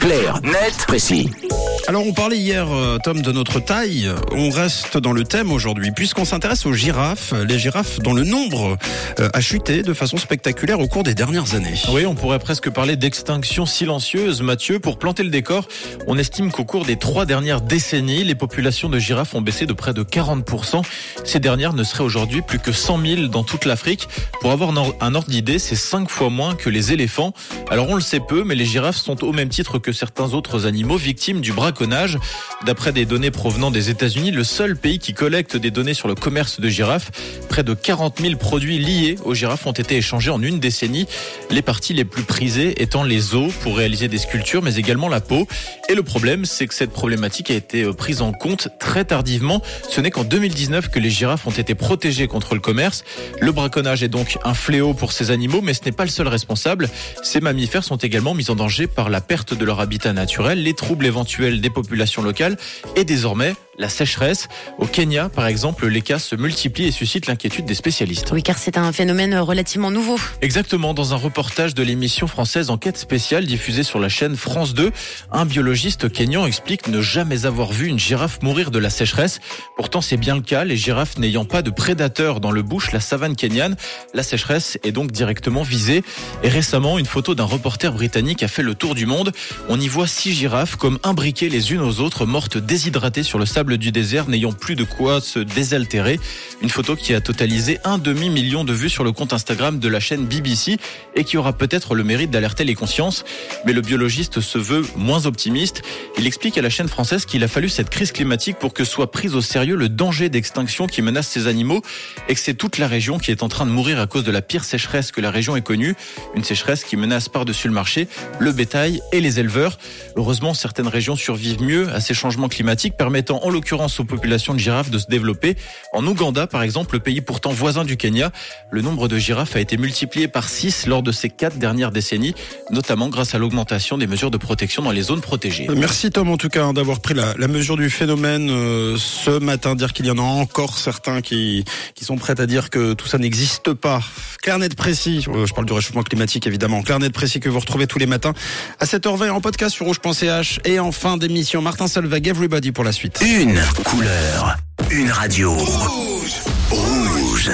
Clair, net, précis. Alors on parlait hier, euh, Tom, de notre taille. On reste dans le thème aujourd'hui, puisqu'on s'intéresse aux girafes. Les girafes dont le nombre euh, a chuté de façon spectaculaire au cours des dernières années. Oui, on pourrait presque parler d'extinction silencieuse, Mathieu. Pour planter le décor, on estime qu'au cours des trois dernières décennies, les populations de girafes ont baissé de près de 40%. Ces dernières ne seraient aujourd'hui plus que 100 000 dans toute l'Afrique. Pour avoir un ordre d'idée, c'est cinq fois moins que les éléphants. Alors on le sait peu, mais les girafes sont au même titre que certains autres animaux victimes du D'après des données provenant des États-Unis, le seul pays qui collecte des données sur le commerce de girafes, près de 40 000 produits liés aux girafes ont été échangés en une décennie. Les parties les plus prisées étant les os pour réaliser des sculptures, mais également la peau. Et le problème, c'est que cette problématique a été euh, prise en compte très tardivement. Ce n'est qu'en 2019 que les girafes ont été protégées contre le commerce. Le braconnage est donc un fléau pour ces animaux, mais ce n'est pas le seul responsable. Ces mammifères sont également mis en danger par la perte de leur habitat naturel, les troubles éventuels des population locale et désormais la sécheresse. Au Kenya, par exemple, les cas se multiplient et suscitent l'inquiétude des spécialistes. Oui, car c'est un phénomène relativement nouveau. Exactement. Dans un reportage de l'émission française Enquête spéciale diffusée sur la chaîne France 2, un biologiste kenyan explique ne jamais avoir vu une girafe mourir de la sécheresse. Pourtant, c'est bien le cas. Les girafes n'ayant pas de prédateurs dans le bush, la savane kenyane, la sécheresse est donc directement visée. Et récemment, une photo d'un reporter britannique a fait le tour du monde. On y voit six girafes comme imbriquées les unes aux autres, mortes déshydratées sur le sable du désert n'ayant plus de quoi se désaltérer. Une photo qui a totalisé un demi-million de vues sur le compte Instagram de la chaîne BBC et qui aura peut-être le mérite d'alerter les consciences. Mais le biologiste se veut moins optimiste. Il explique à la chaîne française qu'il a fallu cette crise climatique pour que soit prise au sérieux le danger d'extinction qui menace ces animaux et que c'est toute la région qui est en train de mourir à cause de la pire sécheresse que la région ait connue. Une sécheresse qui menace par-dessus le marché le bétail et les éleveurs. Heureusement, certaines régions survivent mieux à ces changements climatiques permettant en l'occurrence aux populations de girafes de se développer. En Ouganda, par exemple, le pays pourtant voisin du Kenya, le nombre de girafes a été multiplié par 6 lors de ces quatre dernières décennies, notamment grâce à l'augmentation des mesures de protection dans les zones protégées. Merci Tom en tout cas hein, d'avoir pris la, mesure du phénomène euh, ce matin, dire qu'il y en a encore certains qui, qui sont prêts à dire que tout ça n'existe pas. Clair net précis, euh, je parle du réchauffement climatique évidemment, clair net précis que vous retrouvez tous les matins à 7h20 en podcast sur rouge.ch et en fin d'émission Martin Salvag, Everybody pour la suite. Une couleur, une radio. Rouge. Rouge.